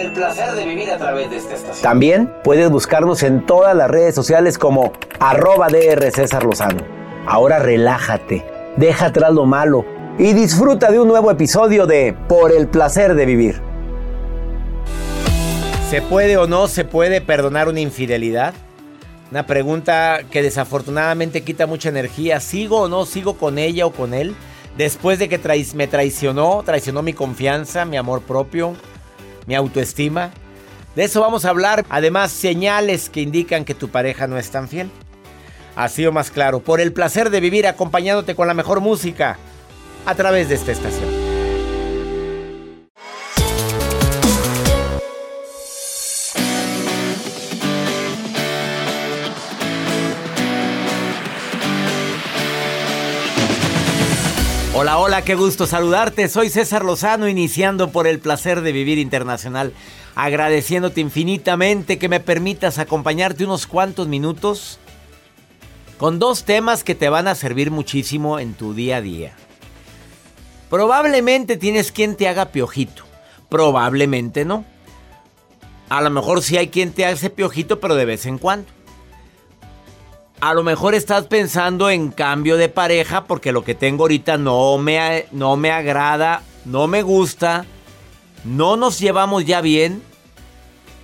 el placer de vivir a través de esta estación. También puedes buscarnos en todas las redes sociales como arroba DR César Lozano. Ahora relájate, deja atrás lo malo y disfruta de un nuevo episodio de Por el placer de vivir. ¿Se puede o no se puede perdonar una infidelidad? Una pregunta que desafortunadamente quita mucha energía. ¿Sigo o no sigo con ella o con él? Después de que me traicionó, traicionó mi confianza, mi amor propio, mi autoestima. De eso vamos a hablar. Además, señales que indican que tu pareja no es tan fiel. Así o más claro, por el placer de vivir acompañándote con la mejor música a través de esta estación. Hola, qué gusto saludarte. Soy César Lozano, iniciando por el placer de vivir internacional, agradeciéndote infinitamente que me permitas acompañarte unos cuantos minutos con dos temas que te van a servir muchísimo en tu día a día. Probablemente tienes quien te haga piojito, probablemente no. A lo mejor sí hay quien te hace piojito, pero de vez en cuando. A lo mejor estás pensando en cambio de pareja porque lo que tengo ahorita no me, no me agrada, no me gusta, no nos llevamos ya bien.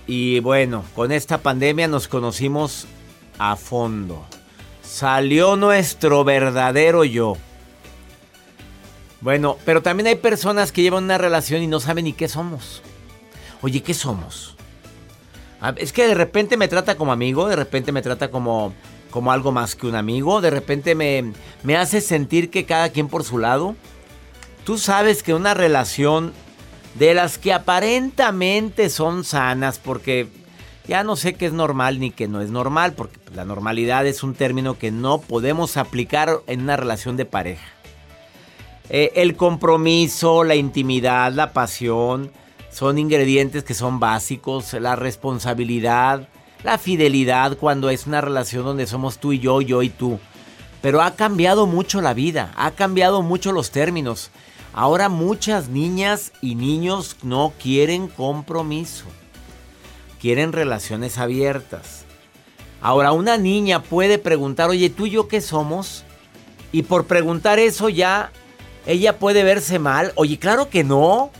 Y bueno, con esta pandemia nos conocimos a fondo. Salió nuestro verdadero yo. Bueno, pero también hay personas que llevan una relación y no saben ni qué somos. Oye, ¿qué somos? Es que de repente me trata como amigo, de repente me trata como como algo más que un amigo. De repente me, me hace sentir que cada quien por su lado. Tú sabes que una relación de las que aparentemente son sanas, porque ya no sé qué es normal ni qué no es normal, porque la normalidad es un término que no podemos aplicar en una relación de pareja. Eh, el compromiso, la intimidad, la pasión, son ingredientes que son básicos, la responsabilidad, la fidelidad cuando es una relación donde somos tú y yo, yo y tú. Pero ha cambiado mucho la vida, ha cambiado mucho los términos. Ahora muchas niñas y niños no quieren compromiso. Quieren relaciones abiertas. Ahora una niña puede preguntar, oye, ¿tú y yo qué somos? Y por preguntar eso ya, ella puede verse mal. Oye, claro que no.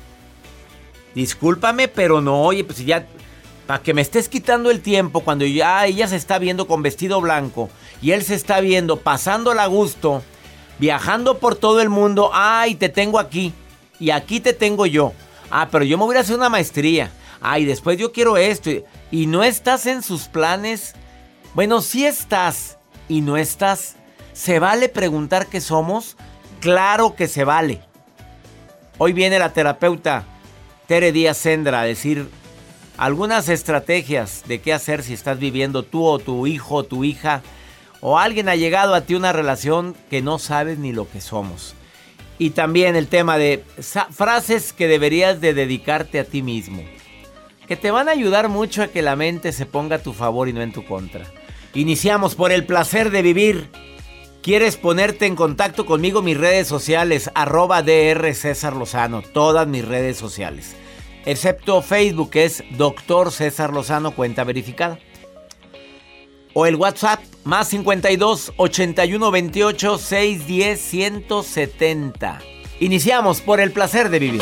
Discúlpame, pero no. Oye, pues ya para que me estés quitando el tiempo cuando ya ella se está viendo con vestido blanco y él se está viendo pasándola a gusto, viajando por todo el mundo. Ay, te tengo aquí y aquí te tengo yo. Ah, pero yo me voy a hacer una maestría. Ay, después yo quiero esto. Y no estás en sus planes. Bueno, si estás y no estás. ¿Se vale preguntar qué somos? Claro que se vale. Hoy viene la terapeuta Tere Díaz Sendra a decir algunas estrategias de qué hacer si estás viviendo tú o tu hijo o tu hija o alguien ha llegado a ti una relación que no sabes ni lo que somos. Y también el tema de frases que deberías de dedicarte a ti mismo. Que te van a ayudar mucho a que la mente se ponga a tu favor y no en tu contra. Iniciamos por el placer de vivir. ¿Quieres ponerte en contacto conmigo? Mis redes sociales, arroba DR César Lozano, todas mis redes sociales. Excepto Facebook, que es Doctor César Lozano, cuenta verificada. O el WhatsApp, más 52 81 28 610 170. Iniciamos por el placer de vivir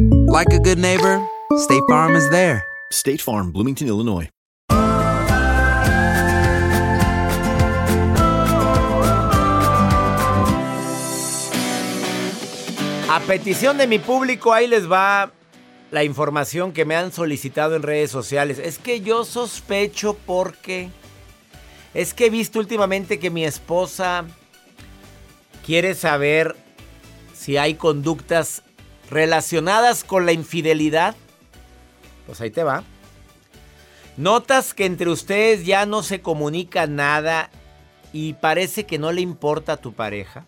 like a good neighbor, State Farm is there. State Farm, Bloomington, Illinois. A petición de mi público, ahí les va la información que me han solicitado en redes sociales. Es que yo sospecho porque es que he visto últimamente que mi esposa quiere saber si hay conductas relacionadas con la infidelidad. Pues ahí te va. Notas que entre ustedes ya no se comunica nada y parece que no le importa a tu pareja.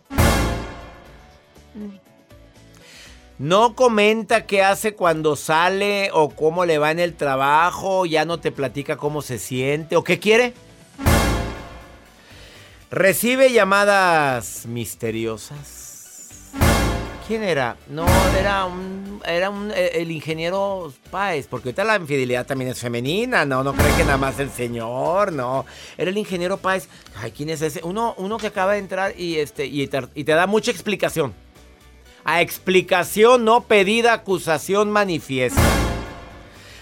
No comenta qué hace cuando sale o cómo le va en el trabajo, ya no te platica cómo se siente o qué quiere. Recibe llamadas misteriosas. ¿Quién era? No, era un, era un, eh, el ingeniero Páez, porque ahorita la infidelidad también es femenina, no, no cree que nada más el señor, no. Era el ingeniero Páez. Ay, ¿quién es ese? Uno, uno que acaba de entrar y, este, y, te, da mucha explicación. A explicación no pedida, acusación manifiesta.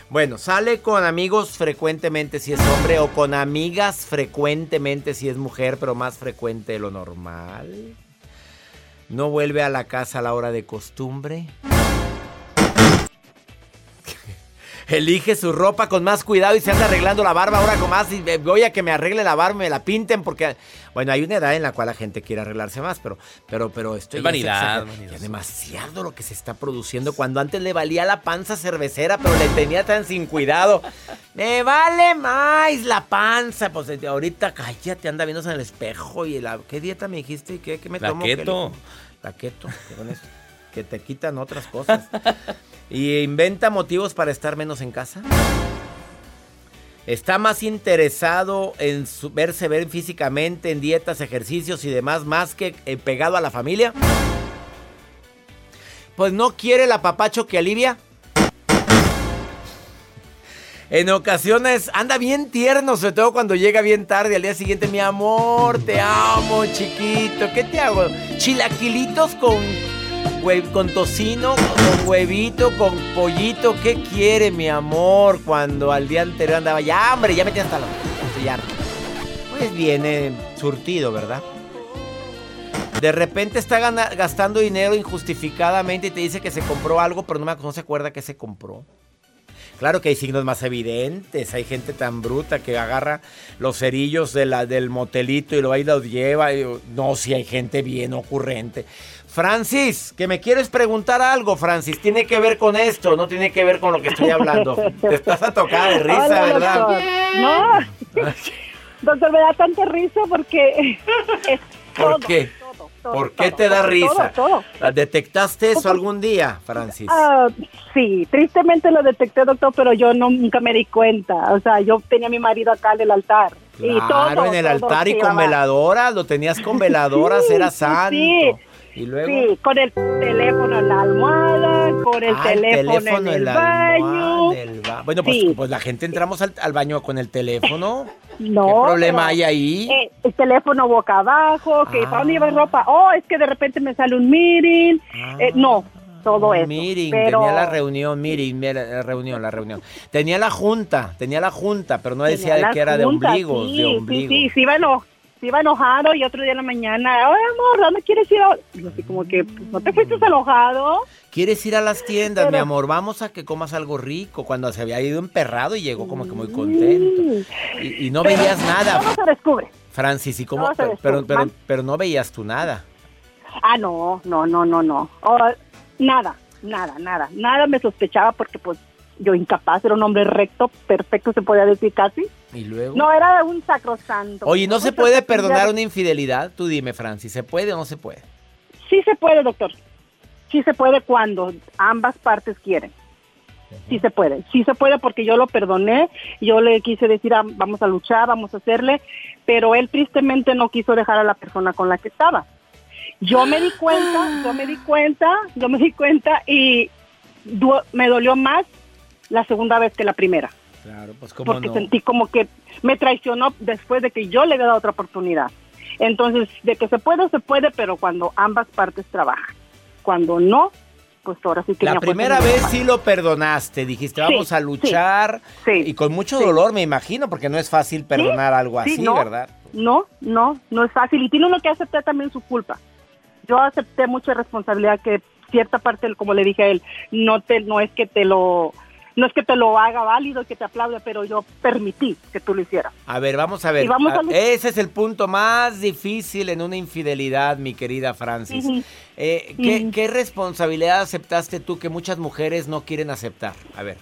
Bueno, sale con amigos frecuentemente si es hombre o con amigas frecuentemente si es mujer, pero más frecuente lo normal. No vuelve a la casa a la hora de costumbre. Elige su ropa con más cuidado y se anda arreglando la barba ahora con más. Y voy a que me arregle la barba, me la pinten porque. Bueno, hay una edad en la cual la gente quiere arreglarse más, pero, pero, pero esto es vanidad. Es demasiado lo que se está produciendo. Cuando antes le valía la panza cervecera, pero le tenía tan sin cuidado. Me vale más la panza. Pues ahorita cállate, anda viéndose en el espejo. y la, ¿Qué dieta me dijiste? ¿Qué, qué me la tomo? Keto. La keto. que te quitan otras cosas. Y inventa motivos para estar menos en casa. Está más interesado en verse ver físicamente, en dietas, ejercicios y demás, más que eh, pegado a la familia. Pues no quiere el apapacho que alivia. En ocasiones anda bien tierno, sobre todo cuando llega bien tarde al día siguiente. Mi amor, te amo, chiquito. ¿Qué te hago? Chilaquilitos con, con tocino, con huevito, con pollito. ¿Qué quiere mi amor? Cuando al día anterior andaba, ya, hombre, ya me tienes hasta pues viene surtido, ¿verdad? De repente está gastando dinero injustificadamente y te dice que se compró algo, pero no, se acuerda que se compró. Claro que hay signos más evidentes, hay gente tan bruta que agarra los cerillos del motelito y lo y los lleva. no, si hay gente bien ocurrente. Francis, que me quieres preguntar algo, Francis. Tiene que ver con esto, no tiene que ver con lo que estoy hablando. Te estás a tocar de risa, Hola, ¿verdad? doctor. No, doctor, me da tanta risa porque es ¿Por todo, qué? todo, todo, ¿Por qué te da todo, risa? todo. ¿Detectaste eso algún día, Francis? Ah, sí, tristemente lo detecté, doctor, pero yo no, nunca me di cuenta. O sea, yo tenía a mi marido acá en el altar. y Claro, todo, en el todo altar y con iba. veladoras, lo tenías con veladoras, Sí, era santo. sí. Y luego. Sí, con el teléfono en la almohada, con el Ah, teléfono, en el baño. ba- Bueno, pues, Sí. pues la gente entramos al, al baño con el teléfono. No, ¿Qué problema hay ahí? eh, el teléfono boca abajo, que Ah. para dónde llevas ropa. Oh, es que de repente me sale un meeting. Eh, no, todo eso. Meeting, pero, tenía la reunión, meeting, mira, la reunión, la reunión. Tenía la junta, tenía la junta, pero no decía de que era de ombligos, sí, de Sí, ombligo. sí, se iba, eno- se iba enojado y otro día en la mañana, oye amor, ¿dónde quieres ir? a-?" Y así como que, pues, ¿no te fuiste enojado? ¿Quieres ir a las tiendas, mi amor? Vamos a que comas algo rico. Cuando se había ido emperrado y llegó como que muy contento. Y, y no Pero veías nada, Todo se descubre. Francis. ¿Y cómo? Pero, pero, pero no veías tú nada. Ah, no, no, no, no, no. Oh, nada, nada, nada. Nada me sospechaba porque pues yo incapaz, era un hombre recto, perfecto, se podía decir casi. Y luego. No, era un sacrosanto. Oye, ¿no se puede perdonar una infidelidad? Tú dime, Francis, ¿se puede o no se puede? Sí se puede, doctor. Sí se puede cuando ambas partes quieren. Sí se puede. Sí se puede porque yo lo perdoné. Yo le quise decir, ah, vamos a luchar, vamos a hacerle. Pero él tristemente no quiso dejar a la persona con la que estaba. Yo me di cuenta, yo me di cuenta, yo me di cuenta y me dolió más la segunda vez que la primera. Claro, pues cómo porque no. sentí como que me traicionó después de que yo le había dado otra oportunidad. Entonces, de que se puede, se puede, pero cuando ambas partes trabajan. Cuando no, pues ahora sí que La primera vez sí lo perdonaste, dijiste, vamos Sí, a luchar. sí, y con mucho dolor, me imagino, porque no es fácil perdonar algo sí, así, no. ¿verdad? No, no, no es fácil. Y tiene uno que aceptar también su culpa. Yo acepté mucha responsabilidad que cierta parte, como le dije a él, no te, no es que te lo, no es que te lo haga válido, que te aplaude, pero yo permití que tú lo hicieras. A ver, vamos a ver. Y vamos a Ah, Ese es el punto más difícil en una infidelidad, mi querida Francis. Eh, ¿qué, responsabilidad aceptaste tú que muchas mujeres no quieren aceptar? A ver.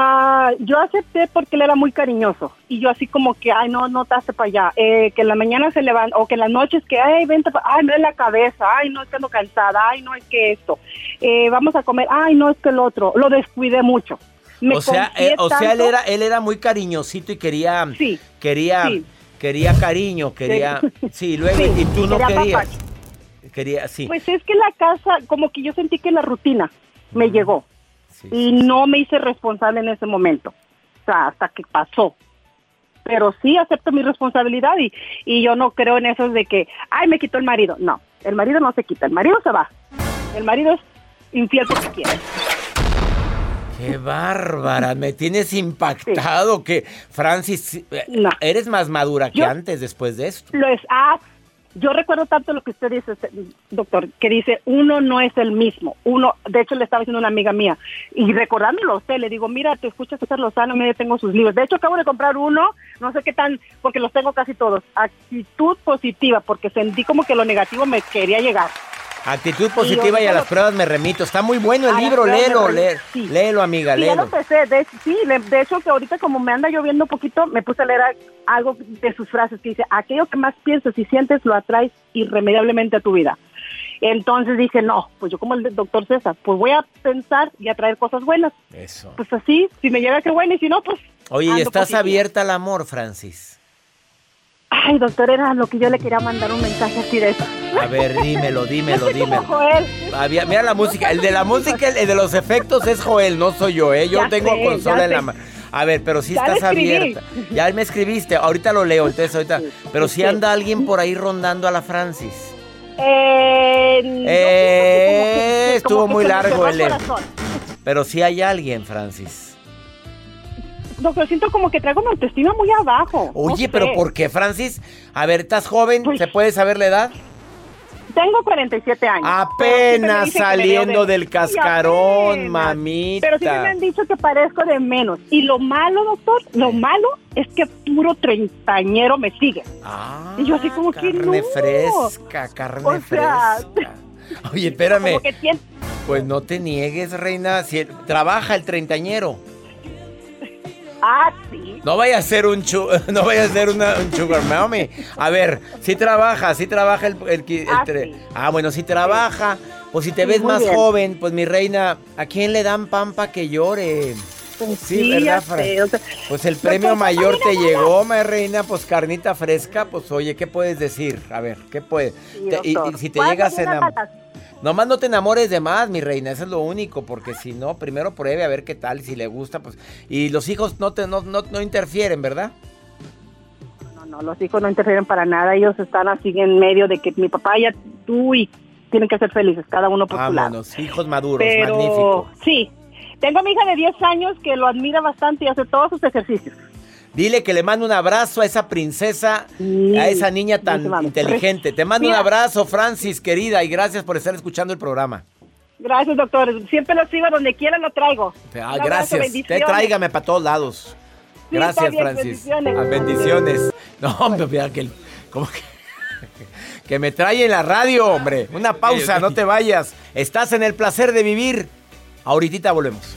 Ah, yo acepté porque él era muy cariñoso y yo así como que, ay, no, no te hace para allá, eh, que en la mañana se levanta o que en las noches que, ay, vente, pa- ay, me duele la cabeza, ay, no, es que ando cansada, ay, no, es que esto, Eh, vamos a comer, ay, no, es que el otro, lo descuidé mucho. Me o sea, eh, o sea, él era, él era muy cariñosito y quería, Sí, quería, sí. quería cariño, quería, sí, luego y tú no quería querías, papacho. quería, sí, Pues es que la casa, como que yo sentí que la rutina me llegó y no me hice responsable en ese momento, o sea, hasta que pasó. Pero sí acepto mi responsabilidad y, y yo no creo en eso de que, ay, me quitó el marido. No, el marido no se quita, el marido se va. El marido es infiel porque quiere. Qué bárbara, me tienes impactado que Francis, eh, No. eres más madura que antes después de esto. Lo es, ah, yo recuerdo tanto lo que usted dice, este, doctor, que dice, uno no es el mismo. Uno, de hecho, le estaba diciendo una amiga mía, y recordándolo a usted, le digo, mira, te escuchas César Lozano, mira, tengo sus libros. De hecho, acabo de comprar uno, no sé qué tan, porque los tengo casi todos. Actitud positiva, porque sentí como que lo negativo me quería llegar. Actitud positiva y a las pruebas me remito. Está muy bueno el A libro, léelo, léelo, sí. léelo, amiga, Sí, ya lo léelo. empecé, de, sí, de hecho que ahorita como me anda lloviendo un poquito, me puse a leer a- algo de sus frases que dice, aquello que más piensas y sientes lo atraes irremediablemente a tu vida. Entonces dije, no, pues yo como el doctor César, pues voy a pensar y atraer cosas buenas. Eso. Pues así, si me llega qué bueno y si no, pues... Oye, ¿y estás positiva. abierta al amor, Francis? Ay, doctor, era lo que yo le quería mandar un mensaje así de eso. A ver, dímelo, dímelo, Yo soy como dímelo. Joel. Había- mira la música, el de la música, el de los efectos es Joel, no soy yo, ¿eh? Yo Ya tengo sé, consola en la mano. A ver, pero sí Ya estás abierta. Ya me escribiste, ahorita lo leo, entonces ahorita. Pero Sí. anda alguien por ahí rondando a la Francis. Eh, no, Eh, como que- estuvo como muy largo el- corazón. Pero sí hay alguien, Francis. Doctor, siento como que traigo mi autoestima muy abajo. Oye, no pero sé. ¿por qué, Francis? A ver, ¿estás joven? ¿Se puede saber la edad? Tengo 47 años. Apenas que saliendo de- del cascarón, apenas. mamita. Pero siempre me han dicho que parezco de menos. Y lo malo, doctor, lo malo es que puro treintañero me sigue. Ah, Y yo así como que carne no. fresca, carne O sea, fresca. Oye, espérame. Como que tiene- Pues no te niegues, reina. Si trabaja el treintañero. Ah, sí. No vaya a ser un chu- no vaya a ser una, un sugar mommy. A ver, si trabaja, si trabaja el, el el Ah, sí. Ah, bueno, si trabaja. Pues si te ves más bien. joven, pues mi reina, ¿a quién le dan pan pa' que llore? Pues Sí, ¿verdad, Fran? sé, o sea, Pues el premio mayor te llegó, mi reina, pues carnita fresca, pues oye, ¿qué puedes decir? A ver, ¿qué puedes? Te- y, si te ¿Cuándo llegas a viene enamorar. la- Nomás no te enamores de más, mi reina, eso es lo único, porque si no, primero pruebe a ver qué tal, si le gusta, pues. Y los hijos no te no, no, no interfieren, ¿verdad? No, no, los hijos no interfieren para nada. Ellos están así en medio de que mi papá ya tú y tienen que ser felices, cada uno por su lado. Hijos maduros, Pero magnífico. sí, tengo a mi hija de 10 años que lo admira bastante y hace todos sus ejercicios. Dile que le mando un abrazo a esa princesa, Sí, a esa niña tan sí, inteligente. Te mando un abrazo, Francis, querida, y gracias por estar escuchando el programa. Gracias, doctor. Siempre lo sigo, donde quiera lo traigo. Ah, Un abrazo, gracias. Te tráigame para todos lados. Sí, Gracias, está bien, Francis. bendiciones. Ah, bendiciones. No, hombre, mira que, como que, que me trae en la radio, hombre. Una pausa, no te vayas. Estás en el placer de vivir. Ahorita volvemos.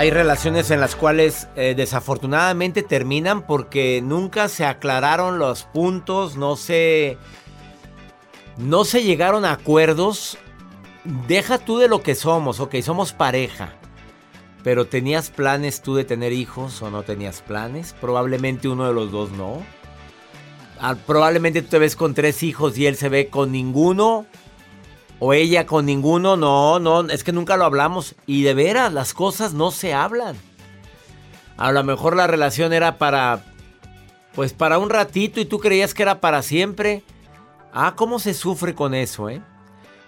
Hay relaciones en las cuales eh, desafortunadamente terminan porque nunca se aclararon los puntos, no se. No se llegaron a acuerdos. Deja tú de lo que somos, ok, somos pareja. Pero ¿tenías planes tú de tener hijos o no tenías planes? Probablemente uno de los dos no. Ah, probablemente tú te ves con tres hijos y él se ve con ninguno. O ella con ninguno, no, no, es que nunca lo hablamos. Y de veras, las cosas no se hablan. A lo mejor la relación era para, pues para un ratito y tú creías que era para siempre. Ah, cómo se sufre con eso, ¿eh?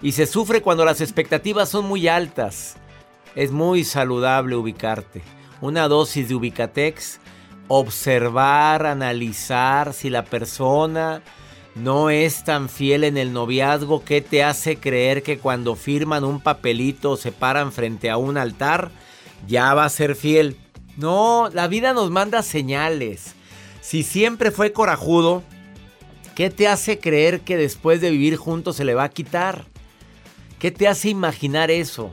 Y se sufre cuando las expectativas son muy altas. Es muy saludable ubicarte. Una dosis de Ubicatex, observar, analizar si la persona no es tan fiel en el noviazgo que te hace creer que cuando firman un papelito o se paran frente a un altar, ya va a ser fiel. No, la vida nos manda señales. Si siempre fue corajudo, ¿qué te hace creer que después de vivir juntos se le va a quitar? ¿Qué te hace imaginar eso?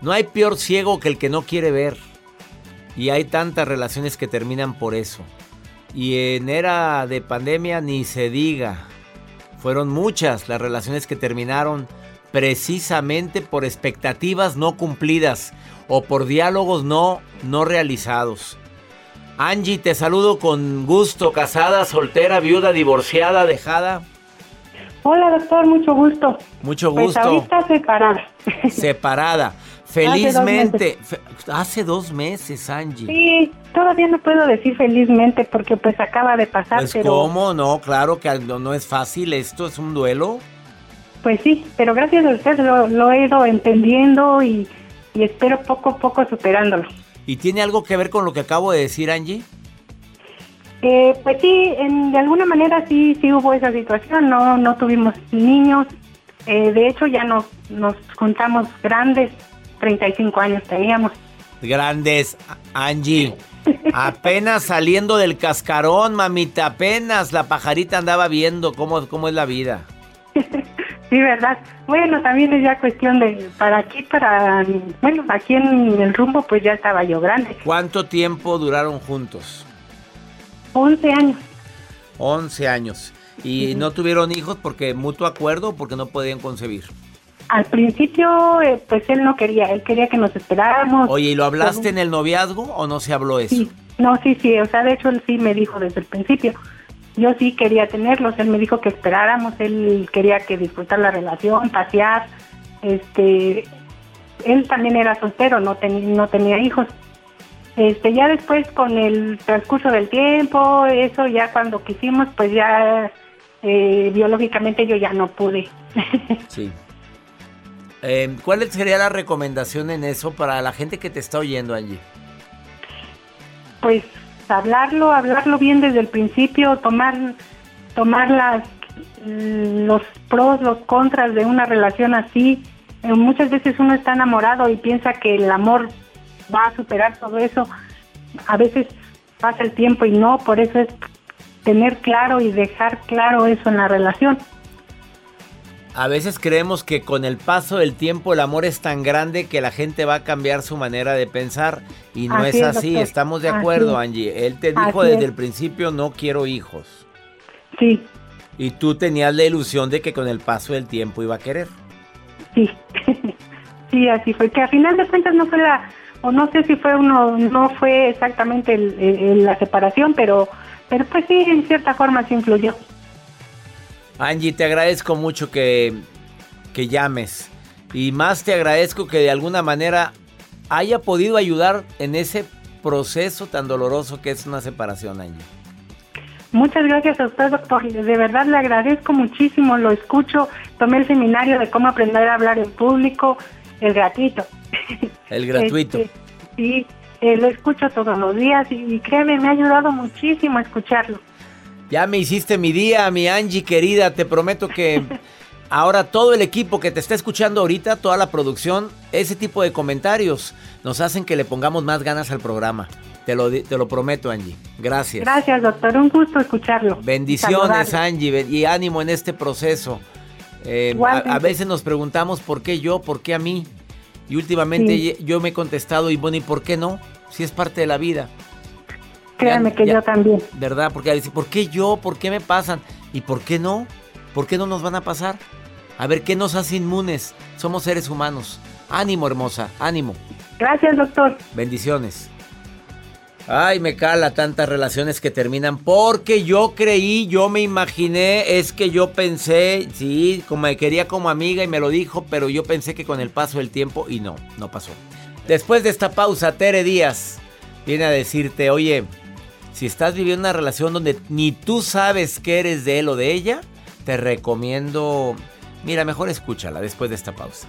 No hay peor ciego que el que no quiere ver. Y hay tantas relaciones que terminan por eso. Y en era de pandemia ni se diga. Fueron muchas las relaciones que terminaron precisamente por expectativas no cumplidas o por diálogos no, no realizados. Angie, te saludo con gusto, casada, soltera, viuda, divorciada, dejada. Hola doctor, mucho gusto. Mucho Pues gusto. ahorita separada. Separada. Felizmente. fe- Hace dos meses, Angie. Sí, todavía no puedo decir felizmente porque pues acaba de pasar, Pues pero cómo, no, claro que no, no es fácil esto, es un duelo. pues sí, pero gracias a usted lo, lo he ido entendiendo y, y espero poco a poco superándolo. ¿Y tiene algo que ver con lo que acabo de decir, Angie? Eh, pues sí, en- de alguna manera sí, sí hubo esa situación, no, no tuvimos niños, eh, de hecho ya nos, nos juntamos grandes, 35 años teníamos. Grandes, Angie. Apenas saliendo del cascarón, mamita, apenas la pajarita andaba viendo cómo, cómo es la vida. Sí, ¿verdad? Bueno, también es ya cuestión de, para aquí, para, bueno, aquí en el rumbo pues ya estaba yo grande, ¿Cuánto tiempo duraron juntos? 11 años. 11 años. ¿Y no tuvieron hijos porque mutuo acuerdo o porque no podían concebir? Al principio eh, pues él no quería, él quería que nos esperáramos. Oye, ¿y lo hablaste en el noviazgo o no se habló eso? Sí, no, sí, sí, o sea, de hecho él sí me dijo desde el principio. Yo sí quería tenerlos, él me dijo que esperáramos, él quería que disfrutar la relación, pasear, este, él también era soltero, no, ten- no tenía hijos. Este, ya después con el transcurso del tiempo, eso ya cuando quisimos, pues ya eh, biológicamente yo ya no pude. Sí. Eh, ¿Cuál sería la recomendación en eso para la gente que te está oyendo, Angie? pues hablarlo, hablarlo bien desde el principio, tomar, tomar las, los pros, los contras de una relación así. Eh, muchas veces uno está enamorado y piensa que el amor va a superar todo eso. A veces pasa el tiempo y no, por eso es tener claro y dejar claro eso en la relación. A veces creemos que con el paso del tiempo el amor es tan grande que la gente va a cambiar su manera de pensar y no Así es así, doctor. estamos de acuerdo. Angie. Él te dijo Así desde es. el principio no quiero hijos Sí, y tú tenías la ilusión de que con el paso del tiempo iba a querer. sí, sí, así fue. Que a final de cuentas no fue la, o no sé si fue uno, no fue exactamente el- el- la separación, pero, pero pues sí, en cierta forma sí influyó. Angie, te agradezco mucho que, que llames y más te agradezco que de alguna manera haya podido ayudar en ese proceso tan doloroso que es una separación, Angie. Muchas gracias a usted, doctor. De verdad le agradezco muchísimo. Lo escucho. Tomé el seminario de cómo aprender a hablar en público, el gratuito. El gratuito. Este, sí, eh, lo escucho todos los días y, y créeme, me ha ayudado muchísimo a escucharlo. Ya me hiciste mi día, mi Angie querida. Te prometo que ahora todo el equipo que te está escuchando ahorita, toda la producción, ese tipo de comentarios nos hacen que le pongamos más ganas al programa. Te lo, te lo prometo, Angie. Gracias. Gracias, doctor. Un gusto escucharlo. Bendiciones. Angie, y ánimo en este proceso. Eh, a, veces nos preguntamos por qué yo, por qué a mí. Y últimamente Sí. yo me he contestado, y bueno, ¿y por qué no? Si es parte de la vida. Créame Ya- que ya- yo también. ¿Verdad? Porque decir, ¿por qué yo? ¿Por qué me pasan? ¿Y por qué no? ¿Por qué no nos van a pasar? A ver, ¿qué nos hace inmunes? Somos seres humanos. Ánimo, hermosa, ánimo. Gracias, doctor. Bendiciones. Ay, me cala tantas relaciones que terminan porque yo creí, yo me imaginé, es que yo pensé, sí, como me quería como amiga y me lo dijo, pero yo pensé que con el paso del tiempo y no, no pasó. Después de esta pausa, Tere Díaz viene a decirte, oye, si estás viviendo una relación donde ni tú sabes que eres de él o de ella, te recomiendo, mira, mejor escúchala después de esta pausa.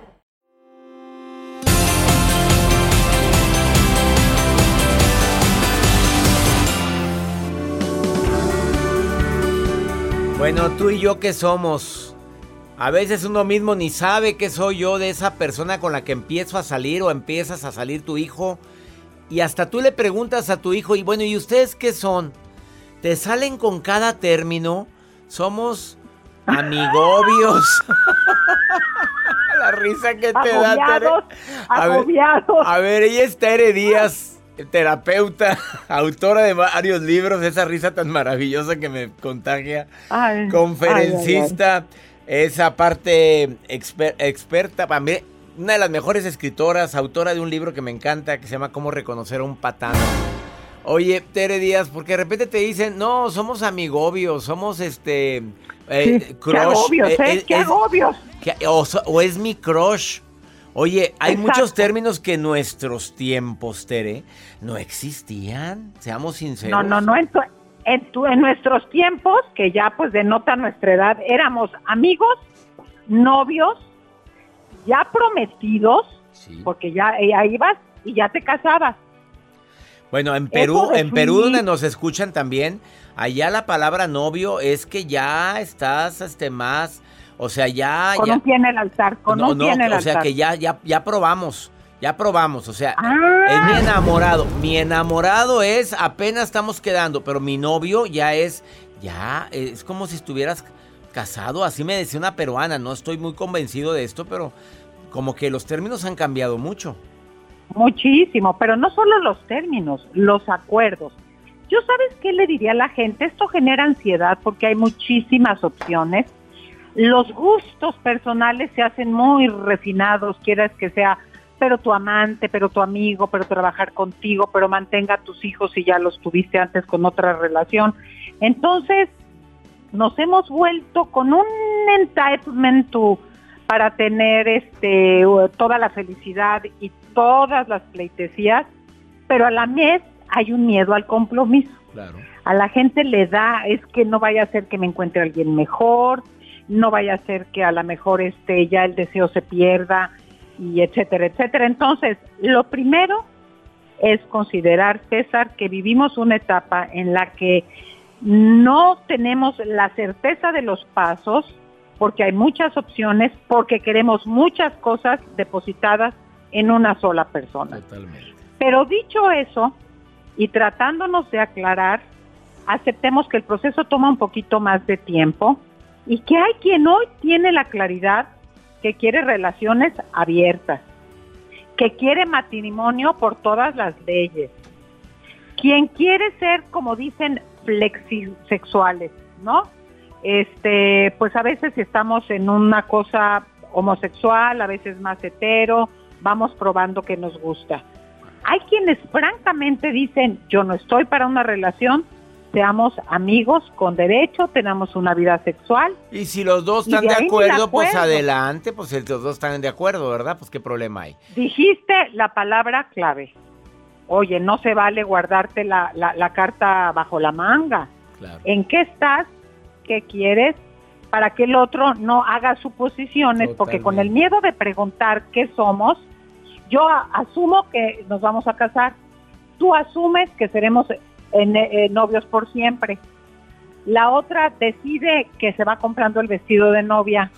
Bueno, tú y yo, ¿qué somos? A veces uno mismo ni sabe qué soy yo de esa persona con la que empiezo a salir o empiezas a salir tu hijo. Y hasta tú le preguntas a tu hijo, y bueno, ¿y ustedes qué son? Te salen con cada término. Somos amigobios. La risa que te da. Tere. A ver, a ver, ella es Tere Díaz, terapeuta, autora de varios libros, esa risa tan maravillosa que me contagia. Ay, Conferencista, esa parte exper- experta, para mí, una de las mejores escritoras, autora de un libro que me encanta, que se llama Cómo reconocer a un patán. Oye, Tere Díaz, porque de repente te dicen, no, somos amigobios, somos este... eh, Sí, crush. qué agobios, eh, ¿eh? qué es- agobios. que- o, so- o es mi crush. Oye, hay Exacto. muchos términos que en nuestros tiempos, Tere, no existían. Seamos sinceros. No, no, no. En, tu- en, tu- en nuestros tiempos, que ya pues denota nuestra edad, éramos amigos, novios, ya prometidos, porque ya, ya ibas y ya te casabas. Bueno, en Perú, en Perú donde nos escuchan también, allá la palabra novio es que ya estás este más, o sea, ya Con ya un pie en el altar, con no, un no, pie en el o altar. sea que ya ya ya probamos. Ya probamos, o sea, Ah. es mi enamorado. Mi enamorado es apenas estamos quedando, pero mi novio ya es ya es como si estuvieras casado, así me decía una peruana, no estoy muy convencido de esto, pero como que los términos han cambiado mucho. Muchísimo, pero no solo los términos, los acuerdos. Yo sabes qué le diría a la gente, esto genera ansiedad porque hay muchísimas opciones. Los gustos personales se hacen muy refinados, quieras que sea, pero tu amante, pero tu amigo, pero trabajar contigo, pero mantenga a tus hijos si ya los tuviste antes con otra relación. Entonces, nos hemos vuelto con un entitlement to- para tener este toda la felicidad y todas las pleitesías, pero a la vez hay un miedo al compromiso. Claro. A la gente le da, es que no vaya a ser que me encuentre alguien mejor, no vaya a ser que a lo mejor este ya el deseo se pierda y etcétera, etcétera. Entonces, lo primero es considerar, César, que vivimos una etapa en la que no tenemos la certeza de los pasos, porque hay muchas opciones, porque queremos muchas cosas depositadas en una sola persona. Totalmente. Pero dicho eso, y tratándonos de aclarar, aceptemos que el proceso toma un poquito más de tiempo y que hay quien hoy tiene la claridad que quiere relaciones abiertas, que quiere matrimonio por todas las leyes, quien quiere ser, como dicen, flexisexuales, ¿no? Este, pues a veces estamos en una cosa homosexual, a veces más hetero, vamos probando que nos gusta. Hay quienes francamente dicen, yo no estoy para una relación, seamos amigos con derecho, tenemos una vida sexual. Y si los dos están de acuerdo, pues adelante, pues si los dos están de acuerdo, ¿verdad? Pues qué problema hay. Dijiste la palabra clave. Oye, no se vale guardarte la, la- la carta bajo la manga. Claro. ¿En qué estás? ¿Qué quieres? Para que el otro no haga suposiciones, porque con el miedo de preguntar qué somos, yo asumo que nos vamos a casar. Tú asumes que seremos en- eh, novios por siempre. La otra decide que se va comprando el vestido de novia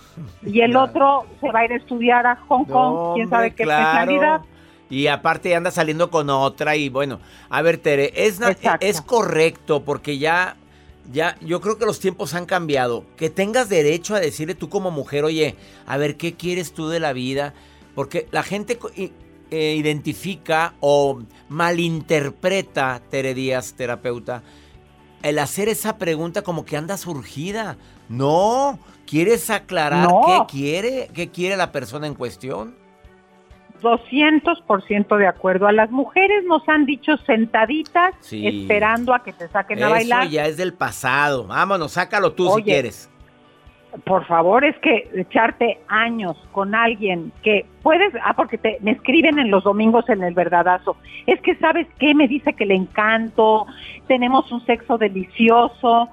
y el otro se va a ir a estudiar a Hong Kong, quién sabe qué claro. especialidad. Y aparte anda saliendo con otra y bueno, a ver Tere, es, Exacto. es correcto porque ya, ya, yo creo que los tiempos han cambiado. Que tengas derecho a decirle tú como mujer, oye, a ver, ¿qué quieres tú de la vida? Porque la gente eh, identifica o malinterpreta, Tere Díaz, terapeuta, el hacer esa pregunta como que anda surgida. No, ¿quieres aclarar No. qué quiere? ¿Qué quiere la persona en cuestión? 200% de acuerdo. A las mujeres nos han dicho sentaditas Sí. esperando a que te saquen a bailar. ya es del pasado. Vámonos, sácalo tú si quieres. Por favor, es que echarte años con alguien que puedes, ah, porque te, me escriben en los domingos en el verdadazo, es que sabes qué, me dice que le encanto, tenemos un sexo delicioso,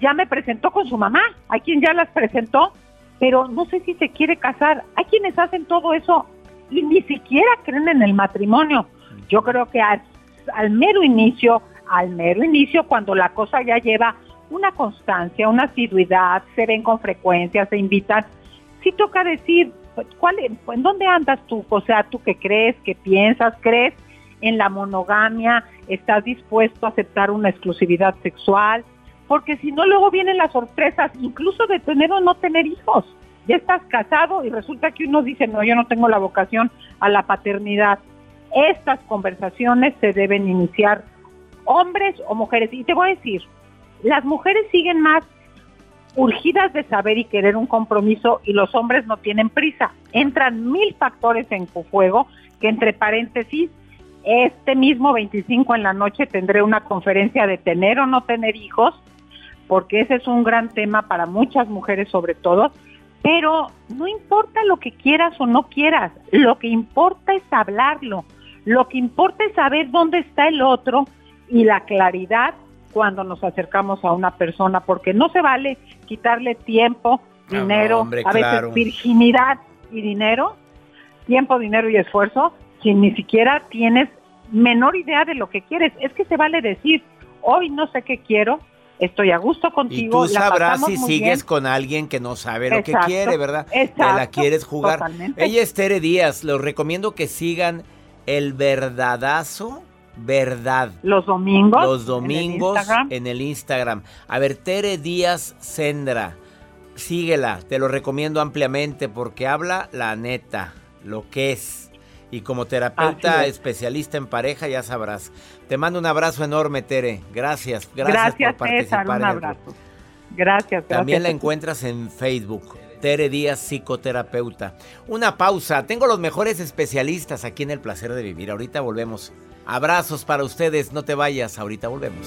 ya me presentó con su mamá, hay quien ya las presentó, pero no sé si se quiere casar, hay quienes hacen todo eso y ni siquiera creen en el matrimonio. Yo creo que al, al mero inicio, al mero inicio, cuando la cosa ya lleva una constancia, una asiduidad, se ven con frecuencia, se invitan, sí toca decir, pues, ¿cuál, ¿en dónde andas tú? O sea, ¿tú qué crees? ¿Qué piensas? ¿Crees en la monogamia? ¿Estás dispuesto a aceptar una exclusividad sexual? Porque si no, luego vienen las sorpresas, incluso de tener o no tener hijos. Ya estás casado y resulta que uno dice, no, yo no tengo la vocación a la paternidad. Estas conversaciones se deben iniciar hombres o mujeres. Y te voy a decir, las mujeres siguen más urgidas de saber y querer un compromiso y los hombres no tienen prisa. Entran mil factores en juego que entre paréntesis, este mismo 25 en la noche tendré una conferencia de tener o no tener hijos, porque ese es un gran tema para muchas mujeres sobre todo, pero no importa lo que quieras o no quieras, lo que importa es hablarlo, lo que importa es saber dónde está el otro y la claridad cuando nos acercamos a una persona, porque no se vale quitarle tiempo, Ah, dinero, hombre, a veces claro. virginidad y dinero, tiempo, dinero y esfuerzo, si ni siquiera tienes menor idea de lo que quieres. Es que se vale decir, hoy no sé qué quiero, estoy a gusto Y contigo. tú la sabrás si sigues bien. con alguien que no sabe lo que Exacto, quiere, ¿verdad? Te la exacto, quieres jugar. totalmente. Ella es Tere Díaz. Les recomiendo que sigan el verdadazo, verdad. Los domingos. Los en el domingos Instagram. en el Instagram. A ver, Tere Díaz Sendra. Síguela, te lo recomiendo ampliamente porque habla la neta, lo que es. Y como terapeuta es. especialista en pareja, ya sabrás. Te mando un abrazo enorme, Tere. Gracias, gracias, Gracias, por César, participar un en el abrazo. Gracias, gracias. también la encuentras en Facebook. Tere Díaz, psicoterapeuta. Una pausa. Tengo los mejores especialistas aquí en El Placer de Vivir. Ahorita volvemos. Abrazos para ustedes. No te vayas. Ahorita volvemos.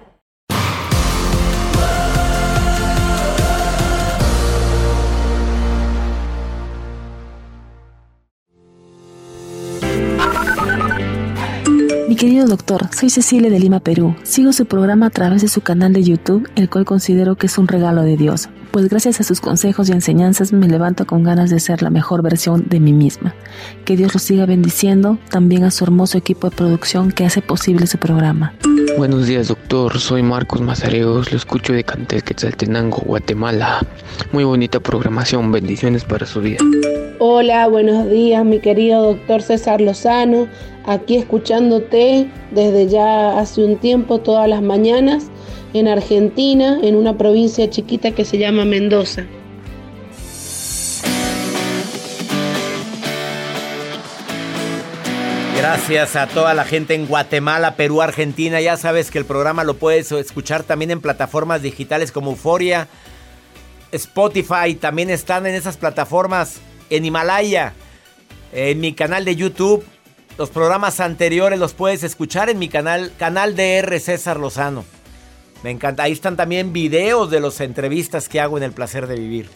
Querido doctor, soy Cecilia de Lima, Perú. Sigo su programa a través de su canal de YouTube, el cual considero que es un regalo de Dios, pues gracias a sus consejos y enseñanzas me levanto con ganas de ser la mejor versión de mí misma. Que Dios lo siga bendiciendo, también a su hermoso equipo de producción que hace posible su programa. Buenos días, doctor. Soy Marcos Mazareos. Lo escucho de Cantel Quetzaltenango, Guatemala. Muy bonita programación. Bendiciones para su vida. Hola, buenos días, mi querido doctor César Lozano. Aquí escuchándote desde ya hace un tiempo, todas las mañanas, en Argentina, en una provincia chiquita que se llama Mendoza. Gracias a toda la gente en Guatemala, Perú, Argentina. Ya sabes que el programa lo puedes escuchar también en plataformas digitales como Euforia, Spotify. También están en esas plataformas en Himalaya, en mi canal de YouTube. Los programas anteriores los puedes escuchar en mi canal, canal DR César Lozano. Me encanta. Ahí están también videos de las entrevistas que hago en El Placer de Vivir.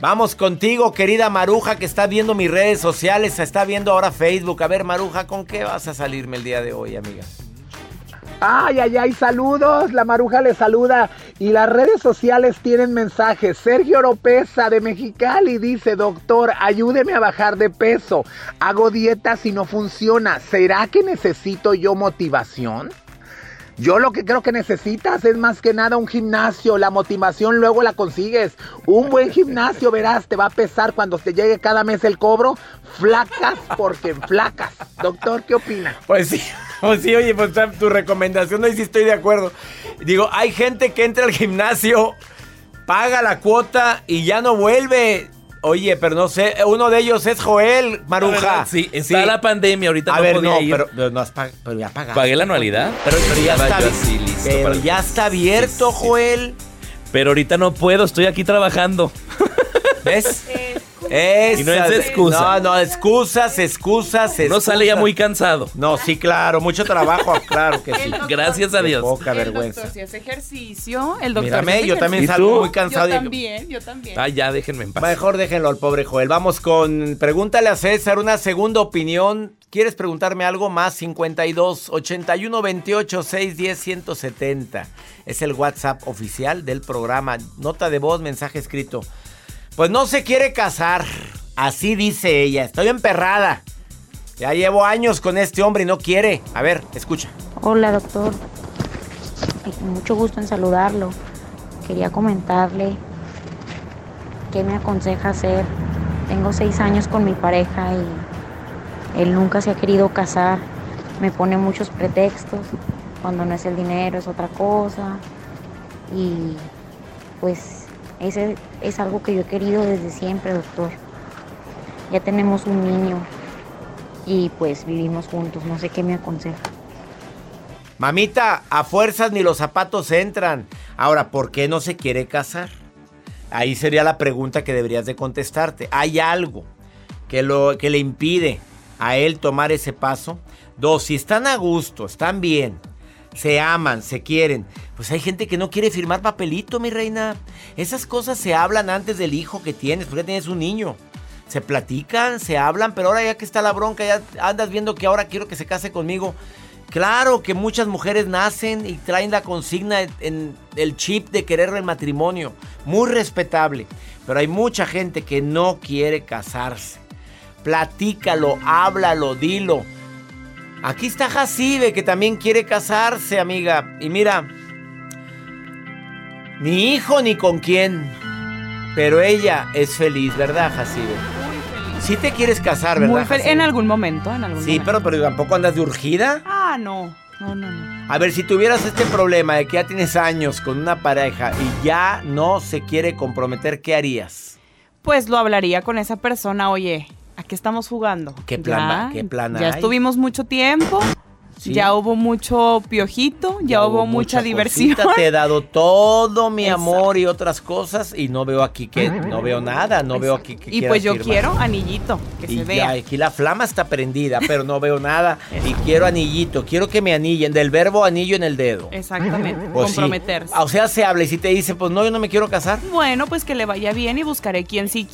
Vamos contigo, querida Maruja, que está viendo mis redes sociales, está viendo ahora Facebook. A ver, Maruja, ¿con qué vas a salirme el día de hoy, amiga? Ay, ay, ay, saludos. La Maruja le saluda. Y las redes sociales tienen mensajes. Sergio Oropesa de Mexicali dice, doctor, ayúdeme a bajar de peso. Hago dieta si no funciona. ¿Será que necesito yo motivación? Yo lo que creo que necesitas es más que nada un gimnasio. La motivación luego la consigues. Un buen gimnasio, verás, te va a pesar cuando te llegue cada mes el cobro. Flacas porque flacas. Doctor, ¿qué opina? Pues sí, pues sí, oye, pues tu recomendación, no sí estoy de acuerdo. Digo, hay gente que entra al gimnasio, paga la cuota y ya no vuelve. Oye, pero no sé, uno de ellos es Joel Maruja. Sí, está la pandemia, ahorita a no ver, podía no, ir. Pero, pero no has pag- pero ya pagaste. Pagué la anualidad. Pero, pero ya, está, así, listo pero ya está abierto, Joel. Pero ahorita no puedo, estoy aquí trabajando. ¿Ves? Esas- Y no es excusa. No, no, excusas, excusas, No sale ya excusas. muy cansado. No, sí, claro, mucho trabajo, claro que sí. Gracias a Dios. Poca El vergüenza. doctor si hace ejercicio, el doctor Mírame, si yo también salgo muy cansado. Yo también, yo también. Ah, ya, déjenme en paz. Mejor déjenlo al pobre Joel. Vamos con pregúntale a César una segunda opinión. ¿Quieres preguntarme algo más? 52 81 28 610 170. Es el WhatsApp oficial del programa. Nota de voz, mensaje escrito. Pues no se quiere casar. Así dice ella. Estoy emperrada. Ya llevo años con este hombre y no quiere. A ver, escucha. Hola doctor, mucho gusto en saludarlo. Quería comentarle qué me aconseja hacer. Tengo seis años con mi pareja y él nunca se ha querido casar. Me pone muchos pretextos. Cuando no es el dinero es otra cosa. Y pues ese es algo que yo he querido desde siempre, doctor. Ya tenemos un niño y pues vivimos juntos. No sé qué me aconseja. Mamita, a fuerzas ni los zapatos entran. Ahora, ¿por qué no se quiere casar? Ahí sería la pregunta que deberías de contestarte. ¿Hay algo que, lo, que le impide a él tomar ese paso? Dos, si están a gusto, están bien, se aman, se quieren, pues hay gente que no quiere firmar papelito, mi reina. Esas cosas se hablan antes del hijo que tienes, porque tienes un niño. Se platican, se hablan, pero ahora ya que está la bronca, ya andas viendo que ahora quiero que se case conmigo. Claro que muchas mujeres nacen y traen la consigna en el chip de querer el matrimonio. Muy respetable. Pero hay mucha gente que no quiere casarse. Platícalo, háblalo, dilo. Aquí está Jacibe, que también quiere casarse, amiga. Y mira, ni hijo ni con quién. Pero ella es feliz, ¿verdad, Jacibe? Sí te quieres casar, ¿verdad? Muy en algún momento, en algún Sí, momento. pero, pero tampoco andas de urgida. Ah, no. No, no, no. A ver, si tuvieras este problema de que ya tienes años con una pareja y ya no se quiere comprometer, ¿qué harías? Pues lo hablaría con esa persona, oye, ¿a qué estamos jugando? ¿Qué plan Ya, qué plan Ya hay? estuvimos mucho tiempo, Sí. ya hubo mucho piojito, ya, hubo, mucha, diversión. cosita, Te he dado todo mi Exacto. amor y otras cosas y no veo aquí que no veo nada, no veo aquí que Y pues yo firmar. quiero anillito, que Y se vea. aquí la flama está prendida, pero no veo nada. y quiero anillito, quiero que me anillen, del verbo anillo en el dedo. Exactamente, Pues sí. comprometerse. O sea, se habla y si te dice, pues no, yo no me quiero casar. Bueno, pues que le vaya bien y buscaré quien sí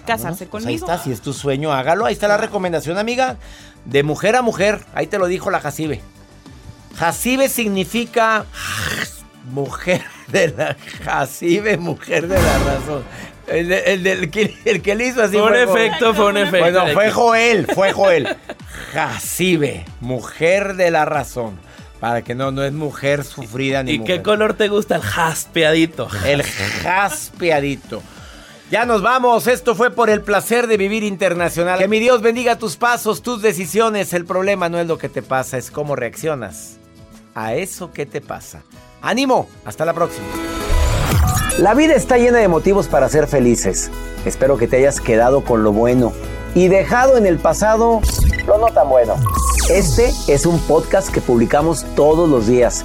casarse Pues ahí conmigo. está, si es tu sueño, hágalo. Ahí está la recomendación, amiga. De mujer a mujer. Ahí te lo dijo la Jacibe. Jacibe significa mujer de la Jacibe, mujer de la razón. El, de- el del que, el que le hizo así Fue un efecto, fue un efecto. Bueno, fue Joel, fue Joel. Jacibe, mujer de la razón. Para que no, no es mujer sufrida ni ¿Y mujer. qué color te gusta? El jaspeadito. El jaspeadito. Ya nos vamos. Esto fue por el placer de vivir internacional. Que mi Dios bendiga tus pasos, tus decisiones. El problema no es lo que te pasa, es cómo reaccionas a eso que te pasa. ¡Ánimo! Hasta la próxima. La vida está llena de motivos para ser felices. Espero que te hayas quedado con lo bueno y dejado en el pasado lo no tan bueno. Este es un podcast que publicamos todos los días,